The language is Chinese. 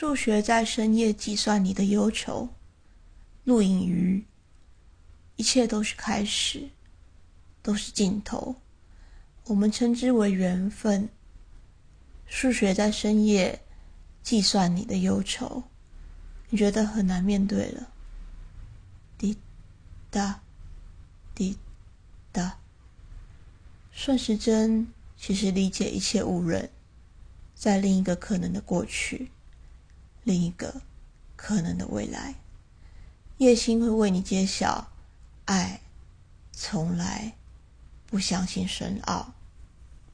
数学在深夜计算你的忧愁，录影鱼，一切都是开始，都是尽头，我们称之为缘分。数学在深夜计算你的忧愁，你觉得很难面对了。滴答，滴答。顺时针其实理解一切误认，在另一个可能的过去，另一个可能的未来，叶星会为你揭晓：爱从来不相信深奥。